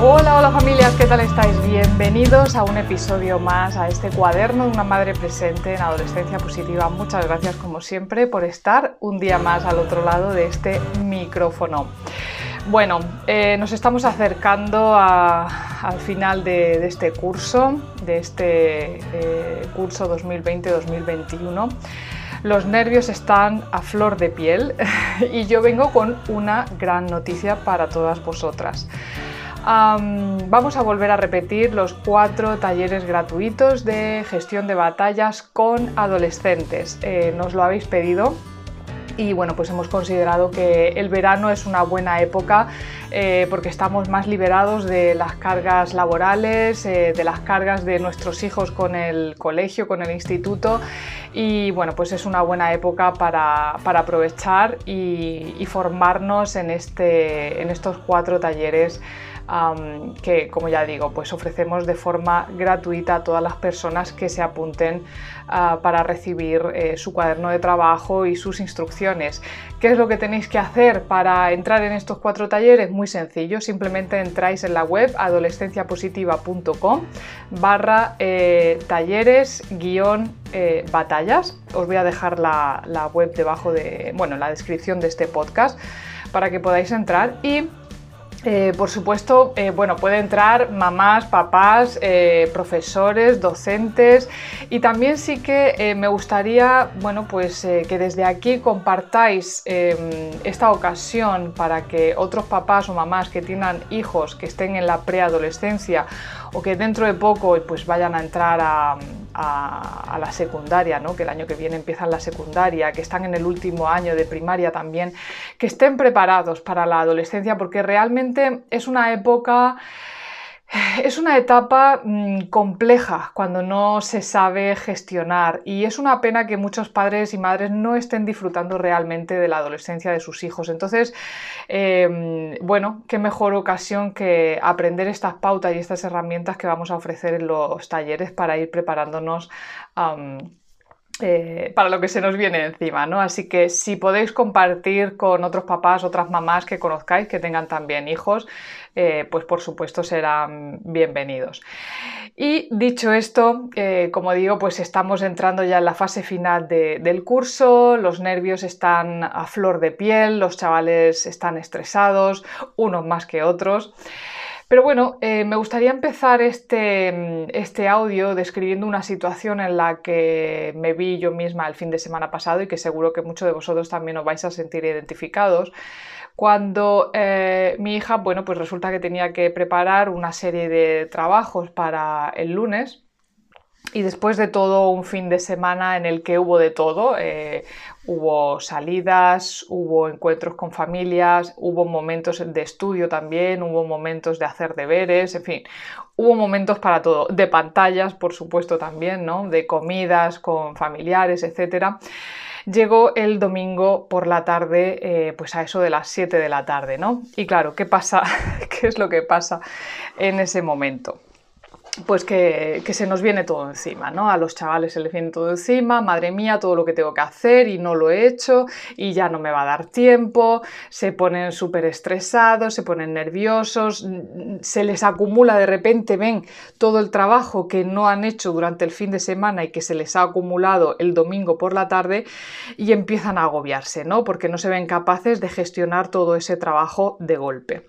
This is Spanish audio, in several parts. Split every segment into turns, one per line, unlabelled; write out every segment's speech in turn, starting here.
Hola, hola familias, ¿qué tal estáis? Bienvenidos a un episodio más, a este cuaderno de una madre presente en adolescencia positiva. Muchas gracias como siempre por estar un día más al otro lado de este micrófono. Bueno, eh, nos estamos acercando al final de, este curso, de este eh, curso 2020-2021 los nervios están a flor de piel y yo vengo con una gran noticia para todas vosotras vamos a volver a repetir los cuatro talleres gratuitos de gestión de batallas con adolescentes. Eh, nos lo habéis pedido y bueno, pues hemos considerado que el verano es una buena época eh, porque estamos más liberados de las cargas laborales, eh, de las cargas de nuestros hijos con el colegio, con el instituto y bueno, pues es una buena época para, aprovechar y, y formarnos en, este, en estos cuatro talleres que, como ya digo, pues ofrecemos de forma gratuita a todas las personas que se apunten ah, para recibir eh, su cuaderno de trabajo y sus instrucciones. ¿Qué es lo que tenéis que hacer para entrar en estos cuatro talleres? Muy sencillo, simplemente entráis en la web adolescenciapositiva.com barra eh, talleres guion eh, batallas. Os voy a dejar la, la web debajo de, bueno, en la descripción de este podcast para que podáis entrar y eh, por supuesto, eh, bueno, puede entrar mamás, papás, eh, profesores, docentes y también sí que me gustaría, bueno, pues que desde aquí compartáis em, esta ocasión para que otros papás o mamás que tengan hijos que estén en la preadolescencia o que dentro de poco pues vayan a entrar a, la secundaria, ¿no? que el año que viene empiezan la secundaria, que están en el último año de primaria también, que estén preparados para la adolescencia porque realmente es una época es una etapa mm, compleja cuando no se sabe gestionar y es una pena que muchos padres y madres no estén disfrutando realmente de la adolescencia de sus hijos. Entonces, em, bueno, qué mejor ocasión que aprender estas pautas y estas herramientas que vamos a ofrecer en los talleres para ir preparándonos eh, para lo que se nos viene encima, ¿no? Así que si podéis compartir con otros papás, otras mamás que conozcáis, que tengan también hijos, eh, pues por supuesto serán bienvenidos. Y dicho esto, eh, como digo, pues estamos entrando ya en la fase final del curso, los nervios están a flor de piel, los chavales están estresados, unos más que otros. Pero bueno, eh, me gustaría empezar este, este, audio describiendo una situación en la que me vi yo misma el fin de semana pasado y que seguro que muchos de vosotros también os vais a sentir identificados. Cuando eh, mi hija, bueno, pues resulta que tenía que preparar una serie de trabajos para el lunes y después de todo un fin de semana en el que hubo de todo, eh, hubo salidas, hubo encuentros con familias, hubo momentos de estudio también, hubo momentos de hacer deberes, en fin, hubo momentos para todo, de pantallas, por supuesto también, ¿no? De comidas con familiares, etcétera. Llegó el domingo por la tarde, eh, pues a eso de las 7 de la tarde, ¿no? Y claro, ¿qué pasa? ¿Qué es lo que pasa en ese momento? Pues que, se nos viene todo encima, ¿no? A los chavales se les viene todo encima, madre mía, todo lo que tengo que hacer y no lo he hecho y ya no me va a dar tiempo, se ponen súper estresados, se ponen nerviosos, se les acumula de repente, ven, todo el trabajo que no han hecho durante el fin de semana y que se les ha acumulado el domingo por la tarde y empiezan a agobiarse, ¿no? Porque no se ven capaces de gestionar todo ese trabajo de golpe.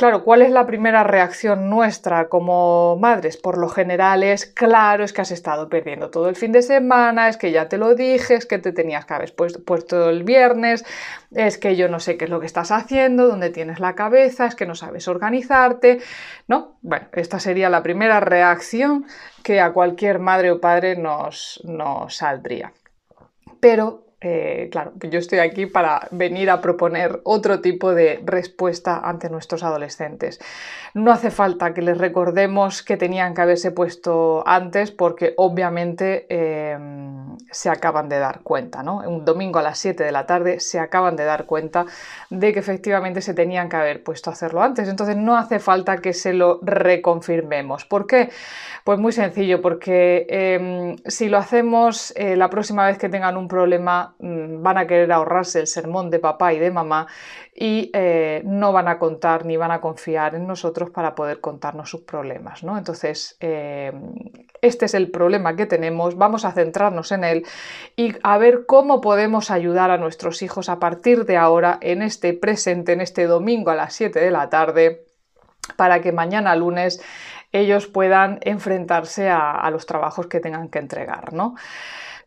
Claro, ¿cuál es la primera reacción nuestra como madres? Por lo general es, claro, es que has estado perdiendo todo el fin de semana, es que ya te lo dije, es que te tenías que haber puesto, el viernes, es que yo no sé qué es lo que estás haciendo, dónde tienes la cabeza, es que no sabes organizarte, ¿no? Bueno, esta sería la primera reacción que a cualquier madre o padre nos, nos saldría. Pero eh, claro, yo estoy aquí para venir a proponer otro tipo de respuesta ante nuestros adolescentes. No hace falta que les recordemos que tenían que haberse puesto antes porque obviamente em, se acaban de dar cuenta, ¿no? Un domingo a las 7 de la tarde se acaban de dar cuenta de que efectivamente se tenían que haber puesto a hacerlo antes. Entonces no hace falta que se lo reconfirmemos. ¿Por qué? Pues muy sencillo, porque em, si lo hacemos eh, la próxima vez que tengan un problema mm, van a querer ahorrarse el sermón de papá y de mamá y eh, no van a contar ni van a confiar en nosotros para poder contarnos sus problemas. ¿no? Entonces, em, este es el problema que tenemos, vamos a centrarnos en él y a ver cómo podemos ayudar a nuestros hijos a partir de ahora, en este presente, en este domingo a las 7 de la tarde, para que mañana lunes ellos puedan enfrentarse a, los trabajos que tengan que entregar, ¿no?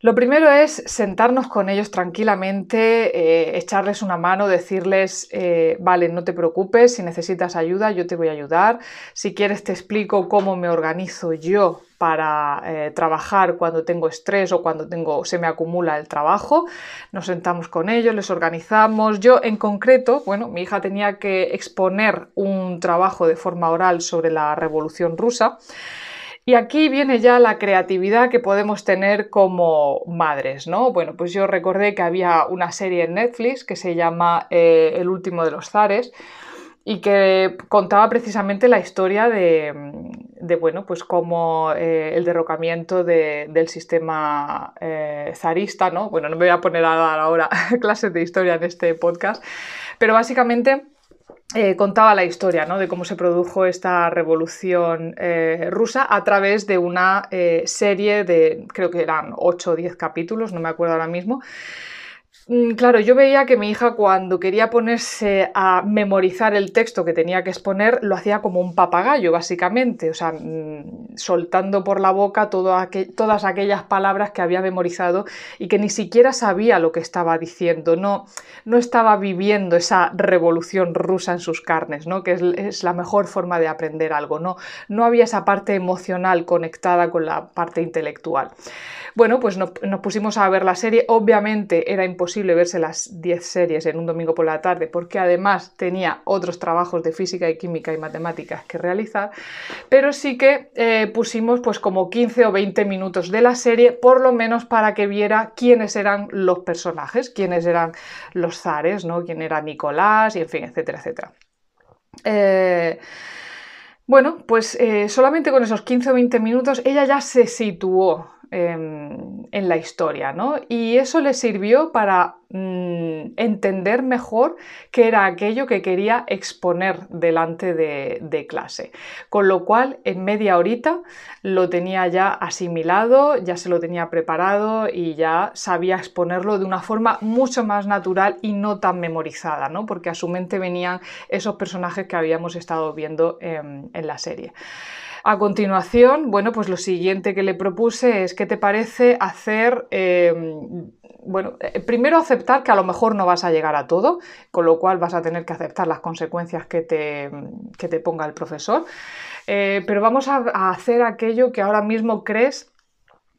Lo primero es sentarnos con ellos tranquilamente, eh, echarles una mano, decirles, eh, vale, no te preocupes, si necesitas ayuda, yo te voy a ayudar. Si quieres, te explico cómo me organizo yo para eh, trabajar cuando tengo estrés o cuando tengo, se me acumula el trabajo. Nos sentamos con ellos, les organizamos. Yo en concreto, bueno, mi hija tenía que exponer un trabajo de forma oral sobre la Revolución Rusa. Y aquí viene ya la creatividad que podemos tener como madres, ¿no? Bueno, pues yo recordé que había una serie en Netflix que se llama eh, El último de los zares y que contaba precisamente la historia de, bueno, pues como eh, el derrocamiento del sistema eh, zarista, ¿no? Bueno, no me voy a poner a dar ahora clases de historia en este podcast, pero básicamente eh, contaba la historia ¿no? de cómo se produjo esta revolución rusa a través de una serie de, creo que eran 8 o 10 capítulos, no me acuerdo ahora mismo, claro, yo veía que mi hija cuando quería ponerse a memorizar el texto que tenía que exponer, lo hacía como un papagayo, básicamente, o sea, mm, soltando por la boca todas aquellas palabras que había memorizado y que ni siquiera sabía lo que estaba diciendo, no, no estaba viviendo esa revolución rusa en sus carnes, ¿no? que es, la mejor forma de aprender algo, no, no había esa parte emocional conectada con la parte intelectual. Bueno, pues nos pusimos a ver la serie, obviamente era verse las 10 series en un domingo por la tarde porque además tenía otros trabajos de física y química y matemáticas que realizar, pero sí que eh, pusimos pues como 15 o 20 minutos de la serie por lo menos para que viera quiénes eran los personajes, quiénes eran los zares, ¿no? quién era Nicolás y en fin, etcétera, etcétera. Eh, bueno, pues eh, solamente con esos 15 o 20 minutos ella ya se situó en la historia, ¿no? Y eso le sirvió para mm, entender mejor qué era aquello que quería exponer delante de, clase. Con lo cual, en media horita lo tenía ya asimilado, ya se lo tenía preparado y ya sabía exponerlo de una forma mucho más natural y no tan memorizada, ¿no? Porque a su mente venían esos personajes que habíamos estado viendo en la serie. A continuación, bueno, pues lo siguiente que le propuse es qué te parece hacer, em, bueno, eh, primero aceptar que a lo mejor no vas a llegar a todo, con lo cual vas a tener que aceptar las consecuencias que te, te ponga el profesor, eh, pero vamos a, hacer aquello que ahora mismo crees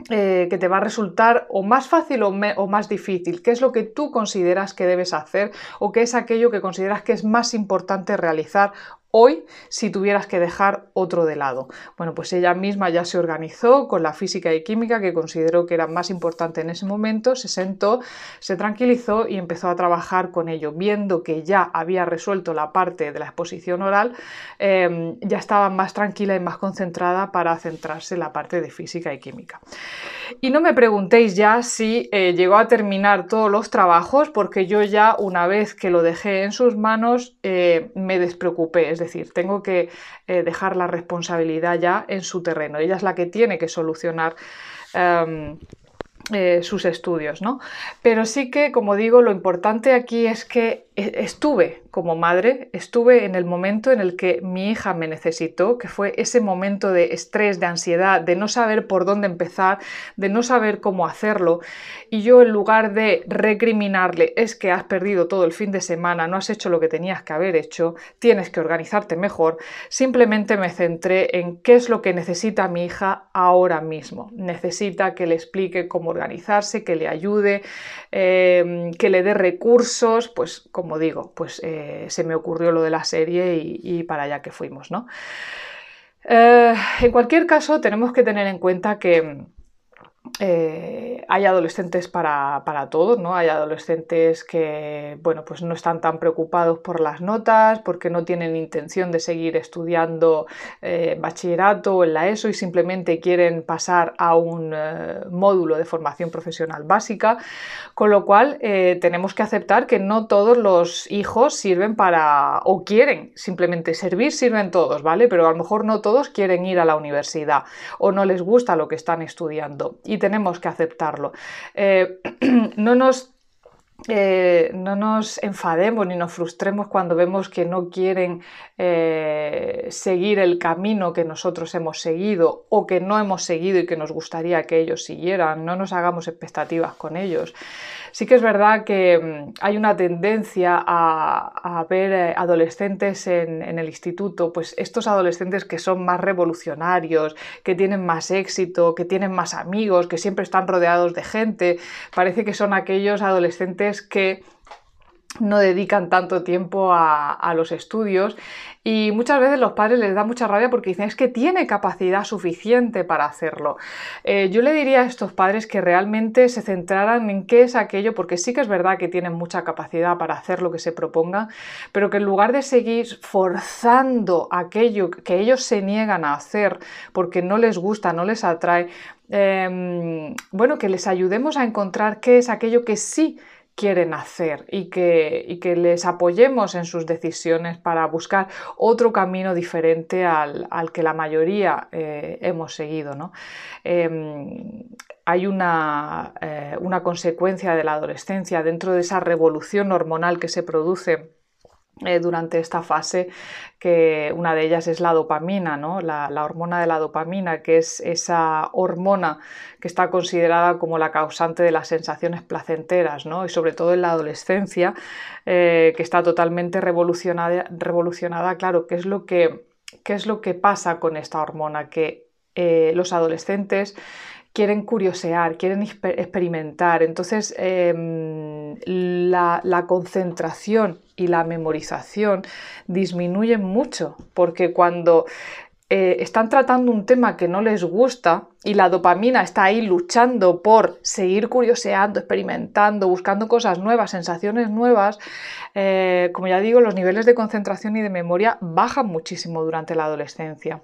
eh, que te va a resultar o más fácil o, o, más difícil, qué es lo que tú consideras que debes hacer o qué es aquello que consideras que es más importante realizar hoy si tuvieras que dejar otro de lado? Bueno, pues ella misma ya se organizó con la física y química que consideró que era más importante en ese momento, se sentó, se tranquilizó y empezó a trabajar con ello, viendo que ya había resuelto la parte de la exposición oral, em, ya estaba más tranquila y más concentrada para centrarse en la parte de física y química. Y no me preguntéis ya si eh, llegó a terminar todos los trabajos, porque yo ya una vez que lo dejé en sus manos eh, me despreocupé, es decir, tengo que eh, dejar la responsabilidad ya en su terreno. Ella es la que tiene que solucionar. Em, sus estudios, ¿no? Pero sí que, como digo, lo importante aquí es que estuve como madre, estuve en el momento en el que mi hija me necesitó, que fue ese momento de estrés, de ansiedad, de no saber por dónde empezar, de no saber cómo hacerlo. Y yo en lugar de recriminarle, es que has perdido todo el fin de semana, no has hecho lo que tenías que haber hecho, tienes que organizarte mejor, simplemente me centré en qué es lo que necesita mi hija ahora mismo. Necesita que le explique cómo organizarse, que le ayude, eh, que le dé recursos, pues como digo, pues... Eh, se me ocurrió lo de la serie y, para allá que fuimos, ¿no? Eh, en cualquier caso, tenemos que tener en cuenta que eh, hay adolescentes para, para todos, ¿no? Hay adolescentes que, bueno, pues no están tan preocupados por las notas, porque no tienen intención de seguir estudiando eh, bachillerato o en la ESO y simplemente quieren pasar a un eh, módulo de formación profesional básica, con lo cual tenemos que aceptar que no todos los hijos sirven para, o quieren simplemente servir, sirven todos, ¿vale? Pero a lo mejor no todos quieren ir a la universidad o no les gusta lo que están estudiando tenemos que aceptarlo. Eh, no nos eh, no nos enfademos ni nos frustremos cuando vemos que no quieren eh, seguir el camino que nosotros hemos seguido o que no hemos seguido y que nos gustaría que ellos siguieran. No nos hagamos expectativas con ellos. Sí que es verdad que mm, hay una tendencia a, ver eh, adolescentes en, el instituto, pues estos adolescentes que son más revolucionarios, que tienen más éxito, que tienen más amigos, que siempre están rodeados de gente, parece que son aquellos adolescentes que no dedican tanto tiempo a, los estudios y muchas veces los padres les da mucha rabia porque dicen es que tiene capacidad suficiente para hacerlo. Eh, yo le diría a estos padres que realmente se centraran en qué es aquello, porque sí que es verdad que tienen mucha capacidad para hacer lo que se proponga, pero que en lugar de seguir forzando aquello que ellos se niegan a hacer porque no les gusta, no les atrae, em, bueno, que les ayudemos a encontrar qué es aquello que sí quieren hacer y que, que, les apoyemos en sus decisiones para buscar otro camino diferente al, que la mayoría eh, hemos seguido. ¿no? Em, hay una, eh, una consecuencia de la adolescencia dentro de esa revolución hormonal que se produce eh, durante esta fase, que una de ellas es la dopamina, ¿no? la, hormona de la dopamina, que es esa hormona que está considerada como la causante de las sensaciones placenteras, ¿no? y sobre todo en la adolescencia, eh, que está totalmente revolucionada, revolucionada. Claro, ¿qué es, lo que, ¿qué es lo que pasa con esta hormona? Que eh, los adolescentes quieren curiosear, quieren experimentar. Entonces, em, la, concentración y la memorización disminuyen mucho, porque cuando eh, están tratando un tema que no les gusta y la dopamina está ahí luchando por seguir curioseando, experimentando, buscando cosas nuevas, sensaciones nuevas, eh, como ya digo, los niveles de concentración y de memoria bajan muchísimo durante la adolescencia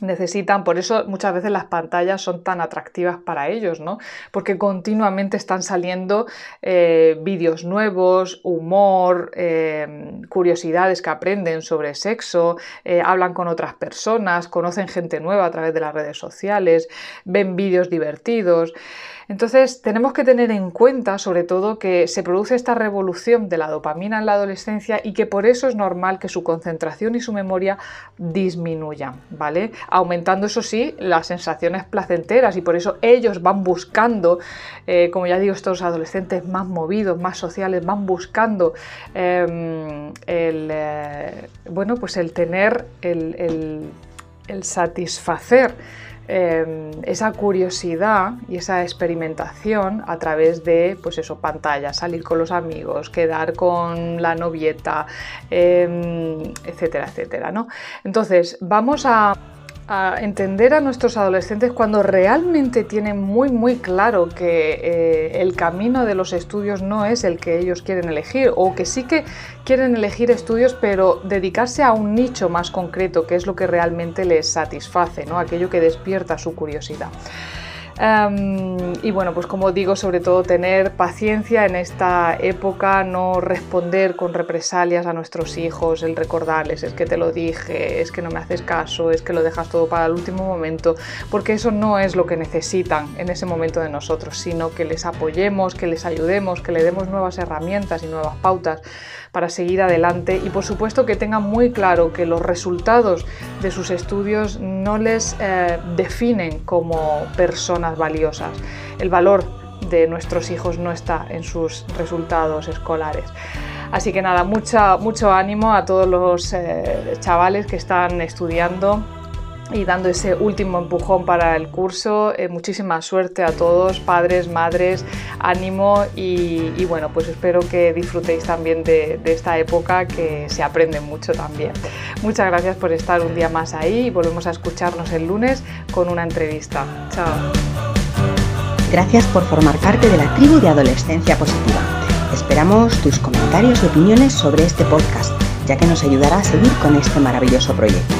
necesitan, por eso muchas veces las pantallas son tan atractivas para ellos, ¿no? Porque continuamente están saliendo eh, vídeos nuevos, humor, eh, curiosidades que aprenden sobre sexo, eh, hablan con otras personas, conocen gente nueva a través de las redes sociales, ven vídeos divertidos. Entonces tenemos que tener en cuenta sobre todo que se produce esta revolución de la dopamina en la adolescencia y que por eso es normal que su concentración y su memoria disminuyan, ¿vale? Aumentando eso sí las sensaciones placenteras y por eso ellos van buscando, eh, como ya digo, estos adolescentes más movidos, más sociales, van buscando em, el, eh, bueno, pues el tener, el satisfacer Em, esa curiosidad y esa experimentación a través de, pues eso, pantallas, salir con los amigos, quedar con la novieta, em, etcétera, etcétera, ¿no? Entonces, vamos a a entender a nuestros adolescentes cuando realmente tienen muy muy claro que eh, el camino de los estudios no es el que ellos quieren elegir o que sí que quieren elegir estudios pero dedicarse a un nicho más concreto que es lo que realmente les satisface, ¿no? aquello que despierta su curiosidad. Y bueno, pues como digo, sobre todo tener paciencia en esta época, no responder con represalias a nuestros hijos, el recordarles, es que te lo dije, es que no me haces caso, es que lo dejas todo para el último momento, porque eso no es lo que necesitan en ese momento de nosotros, sino que les apoyemos, que les ayudemos, que le demos nuevas herramientas y nuevas pautas para seguir adelante y por supuesto que tengan muy claro que los resultados de sus estudios no les eh, definen como personas valiosas. El valor de nuestros hijos no está en sus resultados escolares. Así que nada, mucho ánimo a todos los eh, chavales que están estudiando y dando ese último empujón para el curso. Eh, muchísima suerte a todos, padres, madres, ánimo y, bueno, pues espero que disfrutéis también de, de, esta época que se aprende mucho también. Muchas gracias por estar un día más ahí y volvemos a escucharnos el lunes con una entrevista. Chao.
Gracias por formar parte de la tribu de Adolescencia Positiva. Esperamos tus comentarios y opiniones sobre este podcast, ya que nos ayudará a seguir con este maravilloso proyecto.